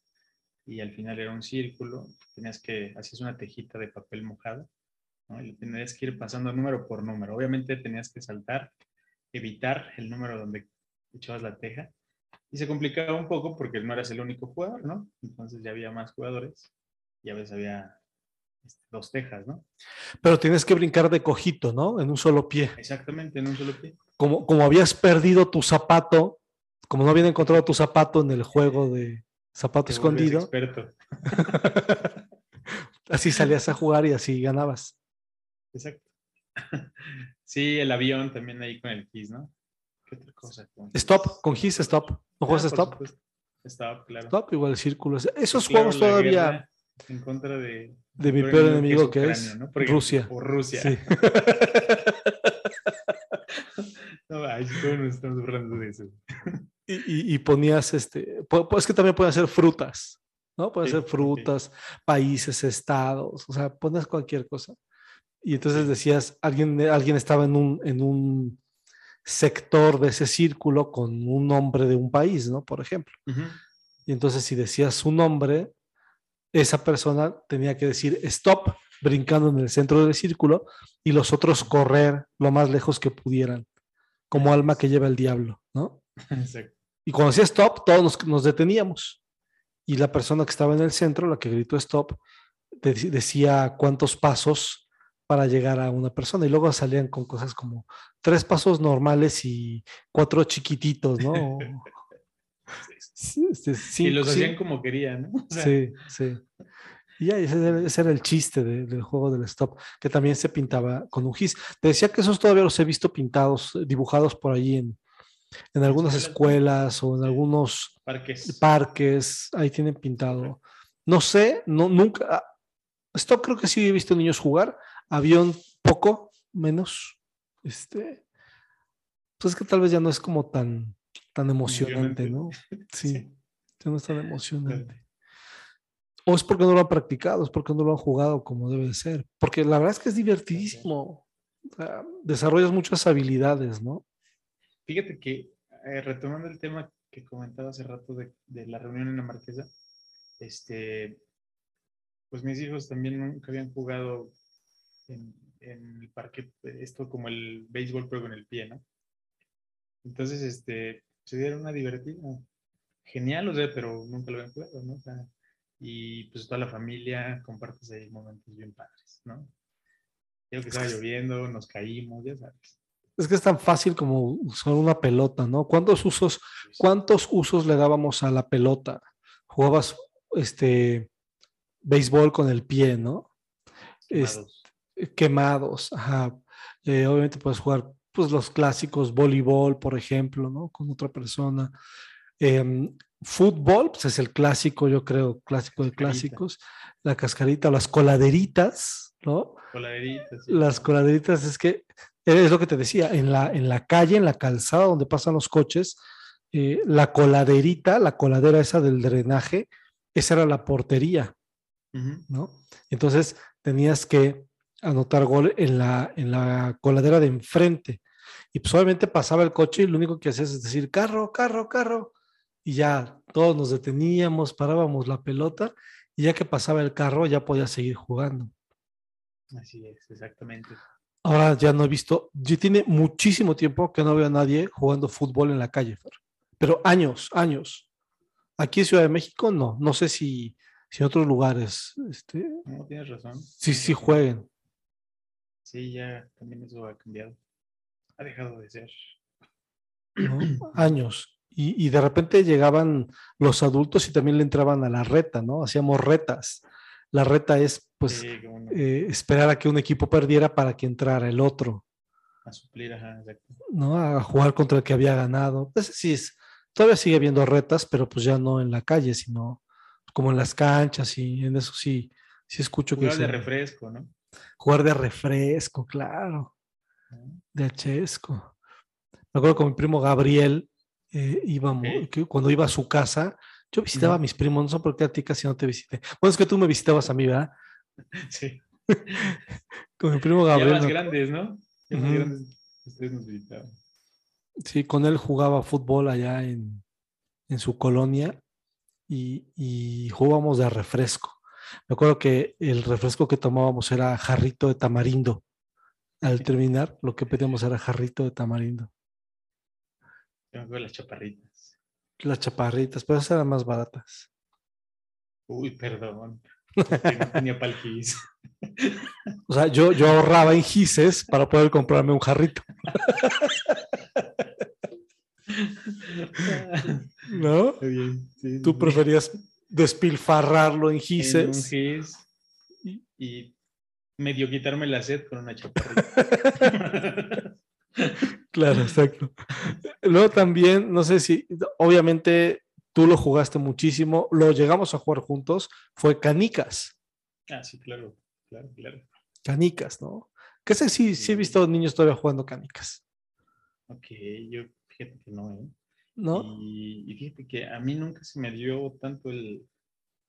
y al final era un círculo, tenías que, hacías una tejita de papel mojado, ¿no? Y tenías que ir pasando número por número. Obviamente tenías que saltar, evitar el número donde echabas la teja y se complicaba un poco porque no eras el único jugador, ¿no? Entonces ya había más jugadores y a veces había este, dos tejas, ¿no? Pero tienes que brincar de cojito, ¿no? En un solo pie. Exactamente, en un solo pie. Como, como habías perdido tu zapato, como no habían encontrado tu zapato en el juego de zapato Te escondido, Experto. así salías a jugar y así ganabas. Exacto. Sí, el avión también ahí con el kiss, ¿no? ¿Qué otra cosa? Stop, con Gis, stop. ¿No Ah, juegas stop? supuesto. Stop, claro. Stop, igual el círculo. Esos Claro, juegos todavía. En contra de, De mi peor enemigo que es Ucrania, ¿no? Rusia. O Rusia. Sí. No, ay, ¿cómo nos estamos hablando de eso? Y, y- y ponías este. pu- Pues que también pueden ser frutas, ¿no? Pueden Sí, ser frutas, países, estados, o sea, pones cualquier cosa. Y entonces decías, alguien, alguien estaba en un, en un sector de ese círculo con un nombre de un país, ¿no? Por ejemplo. Y entonces si decías su nombre, esa persona tenía que decir stop, brincando en el centro del círculo, y los otros correr lo más lejos que pudieran, como alma que lleva el diablo, ¿no? Exacto. Y cuando decía stop, todos nos, nos deteníamos. Y la persona que estaba en el centro, la que gritó stop, de- decía cuántos pasos para llegar a una persona. Y luego salían con cosas como tres pasos normales y cuatro chiquititos, ¿no? Sí, este, y los sí. hacían como querían, ¿no? O sea, Sí, sí. Y ya, ese, era- ese era el chiste de- del juego del stop, que también se pintaba con un gis. Te decía que esos todavía los he visto pintados, dibujados por ahí en, en algunas escuelas, o en algunos parques. parques, ahí tienen pintado. No sé, no, nunca. ah, Stop creo que sí he visto niños jugar, avión poco, menos. Este, pues es que tal vez ya no es como tan, tan emocionante, ¿no? Sí, Sí. ya no es tan emocionante. O es porque no lo han practicado, es porque no lo han jugado como debe de ser. Porque la verdad es que es divertidísimo. O sea, desarrollas muchas habilidades, ¿no? Fíjate que, eh, retomando el tema que comentaba hace rato de, la reunión en la Marquesa, este, pues mis hijos también nunca habían jugado en, el parque, esto como el béisbol, pero con el pie, ¿no? Entonces, este, se dieron una divertida. Genial, o sea, pero nunca lo habían jugado, ¿no? Y pues toda la familia compartes ahí momentos bien padres, ¿no? Creo que estaba lloviendo, nos caímos, ya sabes. Es que es tan fácil como usar una pelota, ¿no? ¿Cuántos usos, cuántos usos le dábamos a la pelota? Jugabas este béisbol con el pie, ¿no? Es- Quemados. quemados, ajá. Eh, obviamente puedes jugar pues los clásicos, voleibol, por ejemplo, ¿no? Con otra persona. Em, fútbol, pues es el clásico, yo creo, clásico de clásicos. La cascarita, las coladeritas, ¿no? Coladeritas. sí. Las coladeritas es que, es lo que te decía, en la, en la calle, en la calzada donde pasan los coches, eh, la coladerita, la coladera esa del drenaje, esa era la portería. ¿no? Entonces tenías que anotar gol en la, en la coladera de enfrente. Y pues obviamente pasaba el coche y lo único que hacías es decir, carro, carro, carro. Y ya todos nos deteníamos, parábamos la pelota y ya que pasaba el carro ya podías seguir jugando. Así es, exactamente. Ahora ya no he visto, ya tiene muchísimo tiempo que no veo a nadie jugando fútbol en la calle, pero años, años. Aquí en Ciudad de México no, no sé si, si en otros lugares este, No, tienes razón. sí, sí jueguen. Sí, ya también eso ha cambiado. ha dejado de ser. ¿no? Años. Y, y de repente llegaban los adultos y también le entraban a la reta, ¿no? Hacíamos retas. La reta es, pues, Sí, eh, esperar a que un equipo perdiera para que entrara el otro, a suplir, ajá, exacto. ¿no? A jugar contra el que había ganado. Ese sí es, todavía sigue habiendo retas, pero pues ya no en la calle, sino como en las canchas y en eso sí, sí escucho que Jugar de se- refresco, ¿no? jugar de refresco, claro, ¿No? de achesco. Me acuerdo con mi primo Gabriel, eh, íbamos, que cuando iba a su casa, yo visitaba a mis primos, no sé por qué a ti casi no te visité. Bueno, es que tú me visitabas a mí, ¿verdad? Sí. Con mi primo Ya Gabriel. más me- grandes, ¿no? Ya más grandes. Ustedes nos visitaban. Sí, con él jugaba fútbol allá en, en su colonia y, y jugábamos de refresco. Me acuerdo que el refresco que tomábamos era jarrito de tamarindo. Al terminar, lo que pedíamos era jarrito de tamarindo. Yo me acuerdo de las chaparritas. Las chaparritas, pero esas eran más baratas. Uy, perdón. No tenía palquis. O sea, yo, yo ahorraba en gises para poder comprarme un jarrito, ¿no? Está bien. sí, Tú preferías despilfarrarlo en En un gises. gis y medio quitarme la sed con una chaparrita. Claro, exacto. Luego también, no sé si, obviamente tú lo jugaste muchísimo, lo llegamos a jugar juntos, fue canicas, ah, sí, claro, claro, claro. canicas, ¿no? Que sé, sí, sí he visto niños todavía jugando canicas, Ok, yo fíjate que no, ¿eh? ¿no? Y, y fíjate que a mí nunca se me dio tanto el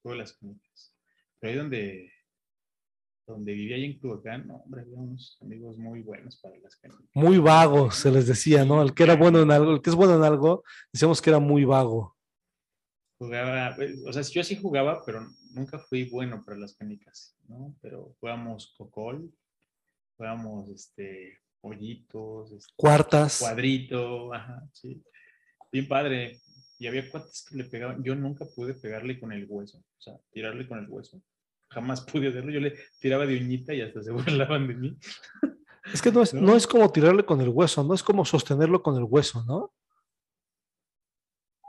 juego de las canicas. Pero ahí donde, donde vivía ahí en Culhuacán, no, hombre, había unos amigos muy buenos para las canicas. Muy vagos, se les decía, ¿no? El que era bueno en algo, el que es bueno en algo, decíamos que era muy vago. Jugaba, pues, o sea, yo sí jugaba, pero nunca fui bueno para las canicas, ¿no? Pero jugábamos cocol, jugábamos este, pollitos, este, Cuartas, cuadrito, ajá, sí. Bien padre. Y había cuates que le pegaban. Yo nunca pude pegarle con el hueso, o sea, tirarle con el hueso. Jamás pude hacerlo. Yo le tiraba de uñita y hasta se burlaban de mí. es que no es, ¿no? no es como tirarle con el hueso, no es como sostenerlo con el hueso, ¿no?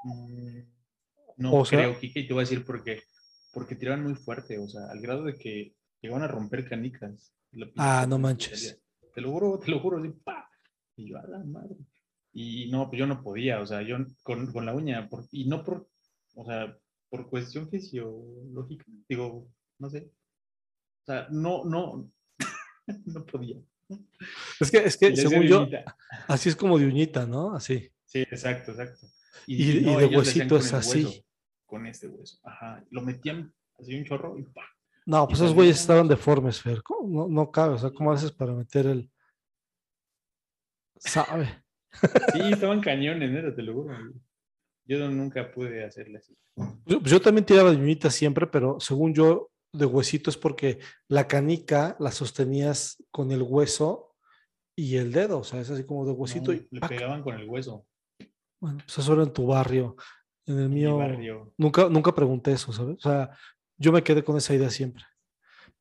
Mm, No O sea- creo, Kike, y te voy a decir por qué. Porque tiraban muy fuerte, o sea, al grado de que llegaban a romper canicas. Ah, no manches. Te lo juro, te lo juro, así, ¡pa! Y yo, a la madre. Y no, pues yo no podía, o sea, yo con, con la uña, por- y no por, o sea, por cuestión fisiológica, digo, no sé. O sea, no, no, no podía. Es que, es que según yo, así es como de uñita, ¿no? Así. Sí, exacto, exacto. Y- y de huesito es así. hueso, con este hueso. Ajá. Lo metían así un chorro y ¡pa! No, pues esos güeyes estaban deformes, Fer. No, no cabe, o sea, ¿cómo haces para meter el. Sabe. Sí, estaban cañones, neta, te lo juro. Yo nunca pude hacerle así. Yo, pues yo también tiraba de uñita siempre, pero según yo, de huesito es porque la canica la sostenías con el hueso y el dedo, o sea, es así como de huesito No, y le pegaban con el hueso. Bueno, pues eso era en tu barrio. En el En mío, barrio. nunca, nunca pregunté eso, ¿sabes? O sea, yo me quedé con esa idea siempre.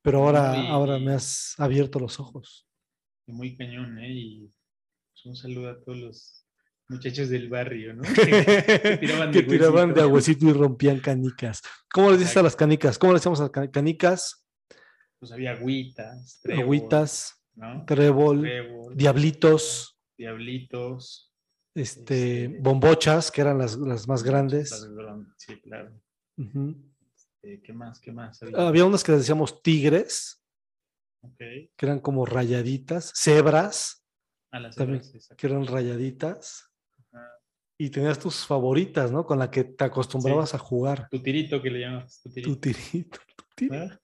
Pero ahora, ahora me has abierto los ojos. Muy cañón, ¿eh? Y pues, un saludo a todos los muchachos del barrio, ¿no? Que tiraban que de tiraban de huesito. huesito y rompían canicas. ¿Cómo les dices a las canicas? ¿Cómo le decíamos a las cani- canicas? Pues había agüitas, trébol, Agüitas, ¿no? trébol, Trébol, diablitos, diablitos. este, Este, bombochas, que eran las, las más grandes. Sí, claro. Eh, ¿Qué más? ¿Qué más? había? Había unas que les decíamos tigres, que eran como rayaditas, cebras, A las También, que eran rayaditas. Y tenías tus favoritas, ¿no? Con la que te acostumbrabas a jugar. Tu tirito que le llamas. Tu tirito. Tu tirito, tu tirito. ¿Ah?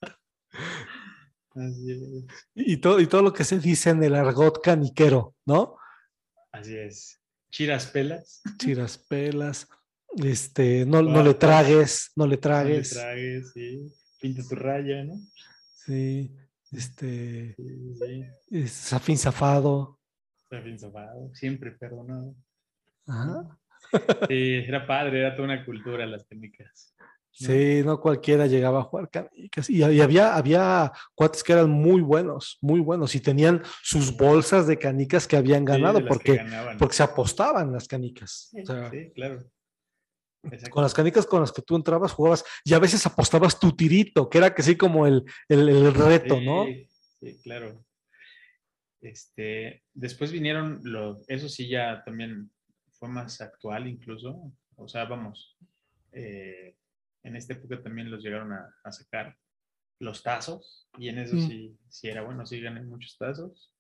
Así es. Y todo, y todo lo que se dice en el argot caniquero, ¿no? Así es. Chiras pelas. Chiraspelas, este, no, no le tragues, no le no le tragues. tragues, sí. Pinta tu raya, ¿no? Sí, este, Sí, sí. es zafín zafado. Bien sofado. Siempre perdonado. Ajá. Sí, era padre, era toda una cultura las técnicas. Sí, no cualquiera llegaba a jugar canicas. Y, y había, había cuates que eran muy buenos, muy buenos, y tenían sus bolsas de canicas que habían ganado porque, porque se apostaban las canicas. Sí, O sea, sí, claro. Exacto. con las canicas con las que tú entrabas, jugabas, y a veces apostabas tu tirito, que era que sí como el, el, el reto, ¿no? Sí, sí, claro. Este, después vinieron los, eso sí ya también fue más actual incluso, o sea, vamos, eh, en esta época también los llegaron a, a sacar los tazos, y en eso Mm. sí, sí era bueno, sí gané muchos tazos,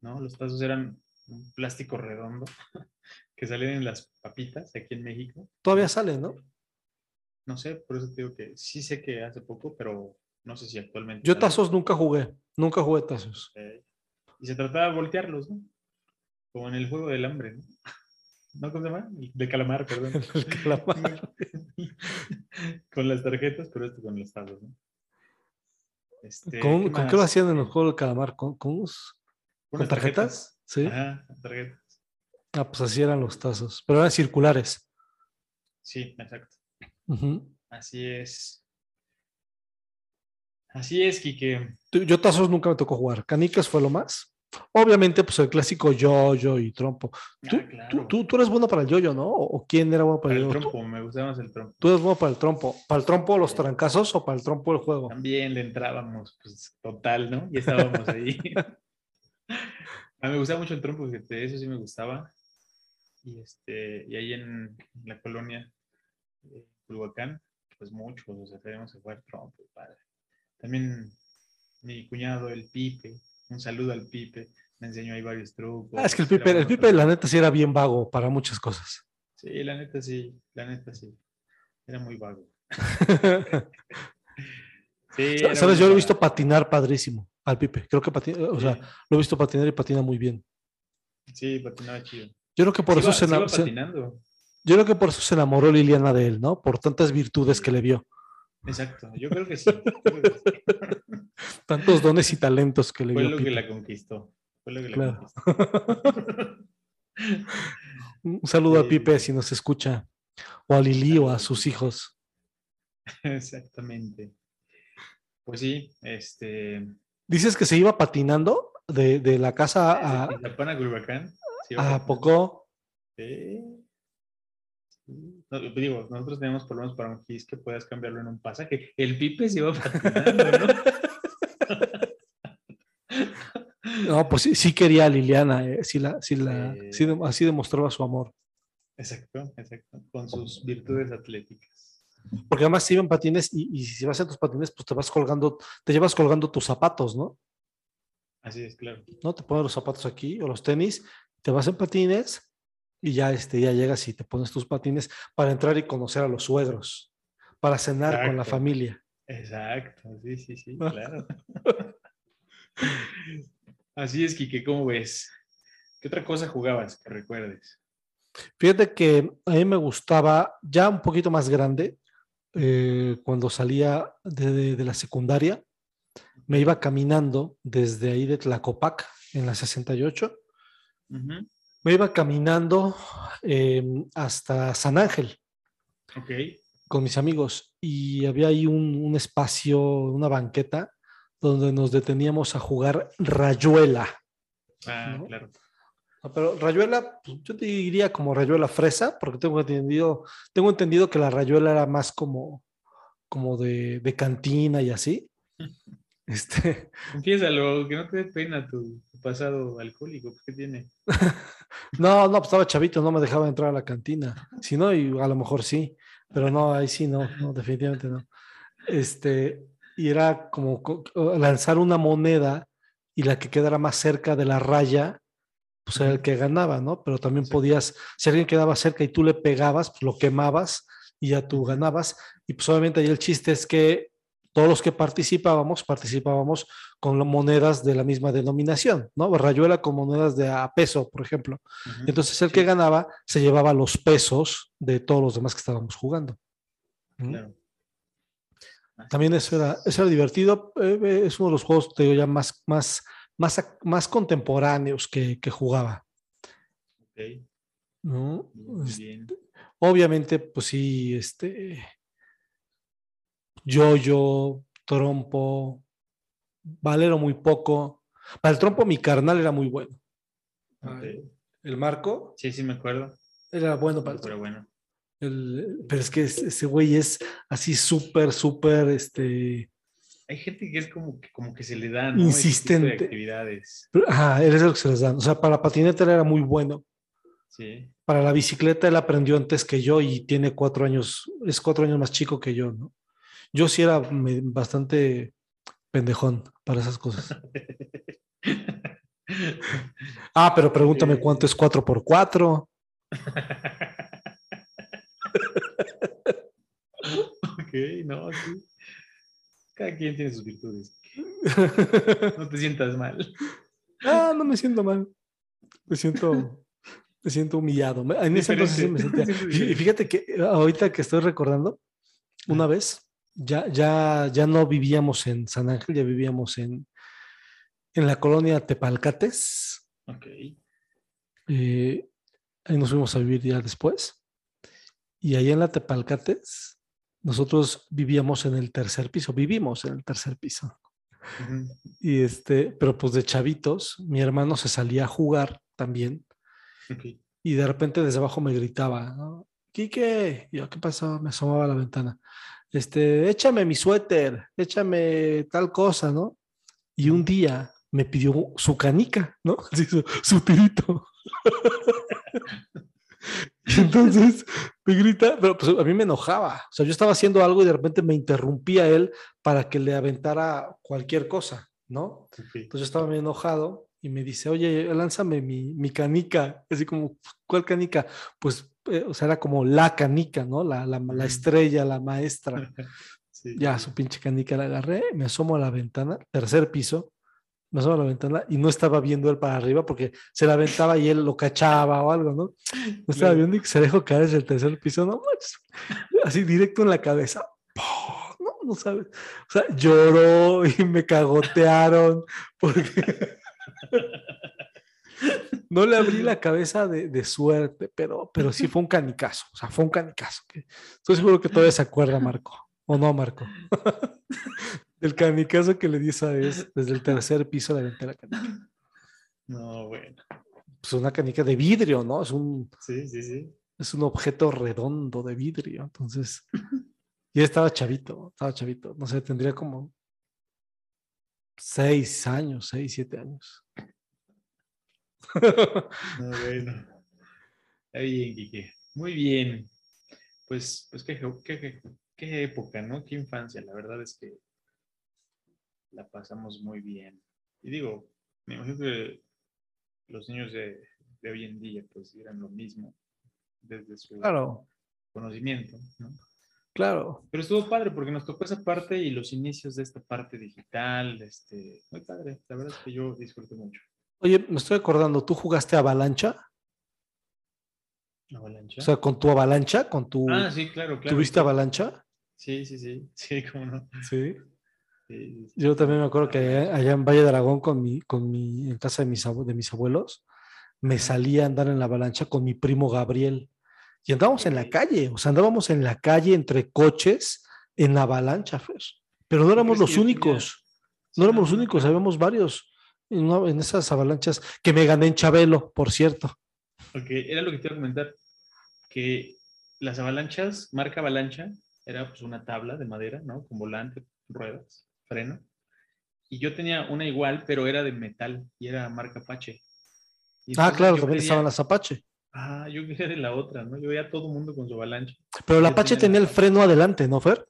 ¿no? Los tazos eran un plástico redondo que salían en las papitas aquí en México. Todavía sale, ¿no? No sé, por eso te digo que sí sé que hace poco, pero no sé si actualmente. Yo tazos nunca jugué, nunca jugué tazos. Y se trataba de voltearlos, ¿no? Como en el juego del hambre, ¿no? ¿No cómo se llama? De calamar, perdón. El calamar. con las tarjetas, pero esto con los tazos, ¿no? Este, ¿Con, ¿qué con qué lo hacían en el juego del calamar? ¿Con, con, Unas tarjetas? Sí. Ajá, con tarjetas. Ah, pues así eran los tazos, pero eran circulares. Sí, exacto. Así es. Así es, Quique. Yo tazos nunca me tocó jugar. Canicas fue lo más. Obviamente, pues el clásico yo-yo y trompo. Tú, Ah, tú- claro. tú- tú eres bueno para el yo-yo, ¿no? ¿O quién era bueno para Para el el trompo, me gustaba más el trompo. ¿Tú eres bueno para el trompo? ¿Para el trompo los trancazos o para el trompo el juego? También le entrábamos, pues total, ¿no? Y estábamos ahí. A mí me gustaba mucho el trompo, fíjate, eso sí me gustaba. Y, este, y ahí en la colonia, eh, Culhuacán, pues muchos, o sea, tenemos que jugar trompo, padre. También mi cuñado, el Pipe, un saludo al Pipe, me enseñó ahí varios trucos. Ah, es que el Pipe, el Pipe, la neta, sí era bien vago para muchas cosas. Sí, la neta sí, la neta sí. Era muy vago. Sí, ¿Sabes? Yo lo he visto patinar padrísimo al Pipe. Creo que patina, o sea, lo he visto patinar y patina muy bien. Sí, patinaba chido. Yo creo que por Sí eso se, patinando. yo creo que por eso se enamoró Liliana de él, ¿no? Por tantas virtudes que le vio, Exacto, yo creo que sí. yo creo que sí. tantos dones y talentos que le Fue vio. lo que la conquistó. Fue lo que la Claro. conquistó. Un saludo a. Pipe si nos escucha, o a Lili o a sus hijos. Exactamente. Pues sí, este. Dices que se iba patinando de, de la casa a, de a poco. Sí. Digo, nosotros tenemos problemas para un gis que puedas cambiarlo en un pasaje. El Pipe se iba patinando, ¿no? No, pues sí, sí quería a Liliana, eh, sí la, sí la, sí así demostraba su amor. Exacto, exacto. Con sus virtudes atléticas. Porque además se iban patines y, y si vas en tus patines, pues te vas colgando, te llevas colgando tus zapatos, ¿no? Así es, claro. ¿No? Te pones los zapatos aquí o los tenis, te vas en patines y ya, este, ya llegas y te pones tus patines para entrar y conocer a los suegros, para cenar con la familia. Exacto, sí, sí, sí, claro. Así es, Kike, ¿cómo ves? ¿Qué otra cosa jugabas que recuerdes? Fíjate que a mí me gustaba ya un poquito más grande, eh, cuando salía de, de- de la secundaria, me iba caminando desde ahí de Tlacopac, en la 68, Ujú, me iba caminando eh, hasta San Ángel Ok. con mis amigos y había ahí un, un espacio, una banqueta, donde nos deteníamos a jugar rayuela. Ah, ¿No? claro. Ah, Pero rayuela, pues, yo te diría como rayuela fresa, porque tengo entendido, tengo entendido que la rayuela era más como, como de, de cantina y así. Este, Confiésalo, que no te dé pena tu, tu pasado alcohólico. ¿Qué tiene? no, no, pues estaba chavito, no me dejaba entrar a la cantina. Si no, y a lo mejor sí, pero no, ahí sí, no, no, definitivamente no. Este, y era como co- lanzar una moneda y la que quedara más cerca de la raya, pues era el que ganaba, ¿no? Pero también Sí. podías, si alguien quedaba cerca y tú le pegabas, pues lo quemabas y ya tú ganabas. Y pues obviamente ahí el chiste es que todos los que participábamos, participábamos con monedas de la misma denominación, ¿no? Rayuela con monedas de a peso, por ejemplo. Entonces el que ganaba se llevaba los pesos de todos los demás que estábamos jugando. ¿Mm? claro. También eso era, es. eso era divertido. eh, eh, es uno de los juegos, te digo, ya más, más, más, más contemporáneos que, que jugaba. Ok, ¿no? muy Este, bien. obviamente, pues sí, este, Yoyo, trompo, valero muy poco. Para el trompo mi carnal era muy bueno. El marco Sí, sí me acuerdo. era bueno para el Pero trompo. bueno. El- pero es que ese güey es así súper, súper, este... Hay gente que es como que, como que se le da, ¿no? Insistente. De actividades. Ajá, eres el que se les dan. O sea, para patineta él era muy bueno. Sí. Para la bicicleta él aprendió antes que yo y tiene cuatro años, es cuatro años más chico que yo, ¿no? Yo sí era bastante pendejón para esas cosas. Ah, pero pregúntame cuánto es 4 por 4 ok, no, sí. Cada quien tiene sus virtudes. No te sientas mal. Ah, no me siento mal. Me siento, me siento humillado. En ese entonces sí me sentía. Siento Y fíjate que ahorita que estoy recordando, una vez ya, ya, ya no vivíamos en San Ángel, ya vivíamos en, en la colonia Tepalcates. Ok. eh, ahí nos fuimos a vivir ya después. Y ahí en la Tepalcates, nosotros vivíamos en el tercer piso, vivimos en el tercer piso. Ujú. Y este, pero pues de chavitos, mi hermano se salía a jugar también Ok. y de repente desde abajo me gritaba, ¿no? Quique, y yo, ¿qué pasó? Me asomaba a la ventana. Este, échame mi suéter, échame tal cosa, ¿no? Y un día me pidió su canica, ¿no? Así, su, su tirito. Y entonces me grita, pero pues a mí me enojaba. O sea, yo estaba haciendo algo y de repente me interrumpía él para que le aventara cualquier cosa, ¿no? Entonces yo estaba muy enojado y me dice, oye, lánzame mi, mi canica. Así como, ¿cuál canica? Pues, eh, o sea, era como la canica, ¿no? La, la, la estrella, la maestra. Sí, Ya su pinche canica la agarré, me asomo a la ventana, tercer piso, me asomo a la ventana y no estaba viendo él para arriba porque se la aventaba y él lo cachaba o algo, ¿no? No estaba viendo y se dejó caer desde el tercer piso, no. Así directo en la cabeza. No, no sabes. O sea, lloró y me cagotearon porque no le abrí la cabeza de, de suerte, pero, pero sí fue un canicazo. O sea, fue un canicazo. Estoy seguro que todavía se acuerda, Marco. ¿O no, Marco? Del canicazo que le di esa vez desde el tercer piso aventé la canica. No, bueno. Pues una canica de vidrio, ¿no? Es un, Sí, sí, sí. es un objeto redondo de vidrio. Entonces, y estaba chavito, estaba chavito. No sé, tendría como seis años, seis, siete años. No, bueno. Está bien, Quique. Muy bien. Pues, pues qué, qué, qué- qué época, ¿no? Qué infancia. La verdad es que la pasamos muy bien. Y digo, me imagino que los niños de, de hoy en día, pues, eran lo mismo desde su Claro, conocimiento, ¿no? claro. Pero estuvo padre porque nos tocó esa parte y los inicios de esta parte digital, este, muy padre. La verdad es que yo disfruté mucho. Oye, me estoy acordando, ¿tú jugaste avalancha? Avalancha. O sea, con tu avalancha, con tu... ah, sí, claro, claro. ¿Tuviste avalancha? Sí, sí, sí, sí, cómo no. Sí. Sí, sí, sí. Yo también me acuerdo que allá, allá en Valle de Aragón, con mi, con mi, en casa de mis, abue- de mis abuelos, me salía a andar en la avalancha con mi primo Gabriel. Y andábamos en la calle, o sea, andábamos en la calle entre coches en la avalancha, Fer. Pero no éramos los únicos, no éramos los únicos, habíamos varios en, esas avalanchas que me gané en Chabelo, por cierto. Ok, era lo que te iba a comentar, que las avalanchas, marca avalancha, era pues una tabla de madera, ¿no? Con volante, ruedas, freno. Y yo tenía una igual, pero era de metal y era marca Apache. Y Ah, claro, también quería- estaban las Apache. Ah, yo quería de la otra, ¿no? Yo veía a todo el mundo con su avalancha. Pero la Apache tenía tenía el freno adelante, ¿no, Fer?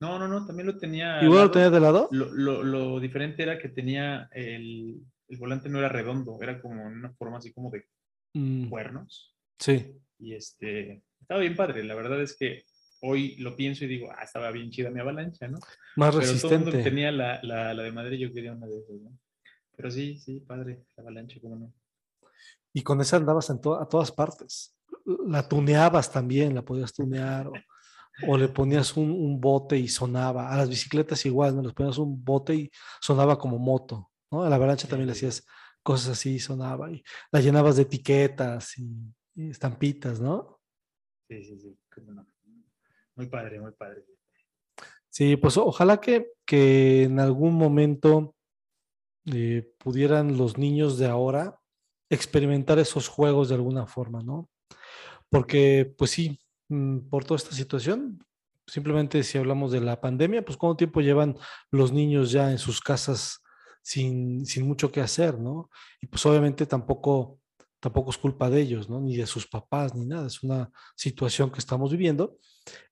No, no, no, también lo tenía. al Igual lo lado. tenía de lado. Lo, lo- lo diferente era que tenía el, el volante no era redondo, era como en una forma así como de Mm, cuernos. sí. Y este, estaba bien padre. La verdad es que hoy lo pienso y digo, ah, estaba bien chida mi avalancha, ¿no? Más Pero todo el mundo resistente. tenía la, la, la de madera y yo quería una de esas, ¿no? Pero sí, sí, padre, la avalancha, cómo no. Y con esa andabas en to- a todas partes. La tuneabas también, la podías tunear. O, o le ponías un, un bote y sonaba. A las bicicletas igual, ¿no? Les ponías un bote y sonaba como moto, ¿no? A la avalancha también le hacías cosas así y sonaba. Y la llenabas de etiquetas y, y estampitas, ¿no? Sí, sí, sí. Muy padre, muy padre. Sí, pues ojalá que, que en algún momento eh, pudieran los niños de ahora experimentar esos juegos de alguna forma, ¿no? Porque, pues sí, por toda esta situación, simplemente si hablamos de la pandemia, pues cuánto tiempo llevan los niños ya en sus casas sin, sin mucho que hacer, ¿no? Y pues obviamente tampoco, tampoco es culpa de ellos, ¿no? Ni de sus papás, ni nada, es una situación que estamos viviendo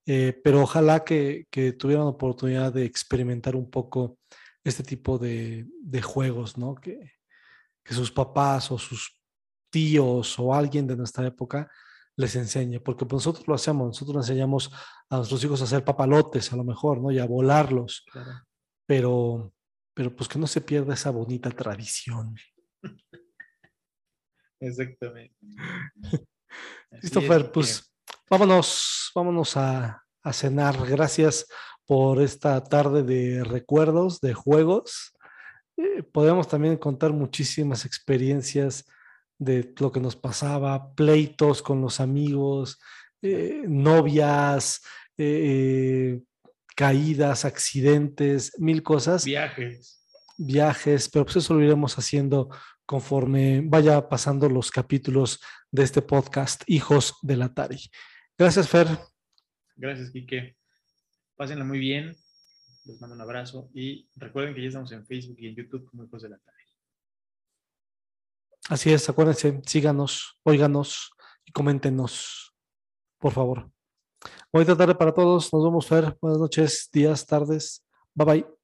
eh, pero ojalá que, que, tuvieran la oportunidad de experimentar un poco este tipo de, de juegos, ¿no? Que, que, sus papás o sus tíos o alguien de nuestra época les enseñe, porque pues nosotros lo hacemos, nosotros enseñamos a nuestros hijos a hacer papalotes a lo mejor, ¿no? Y a volarlos, claro. pero, pero pues que no se pierda esa bonita tradición. Exactamente. Christopher, pues vámonos, vámonos a, a, cenar. Gracias por esta tarde de recuerdos, de juegos. Eh, podemos también contar muchísimas experiencias de lo que nos pasaba, pleitos con los amigos, eh, novias, eh, caídas, accidentes, mil cosas. Viajes. Viajes, pero pues eso lo iremos haciendo conforme vaya pasando los capítulos de este podcast, Hijos del Atari. Gracias, Fer. Gracias, Quique. Pásenla muy bien. Les mando un abrazo y recuerden que ya estamos en Facebook y en YouTube como Hijos del Atari. Así es, acuérdense, síganos, óiganos y coméntenos, por favor. Buena tarde para todos. Nos vemos, Fer. Buenas noches, días, tardes. Bye bye.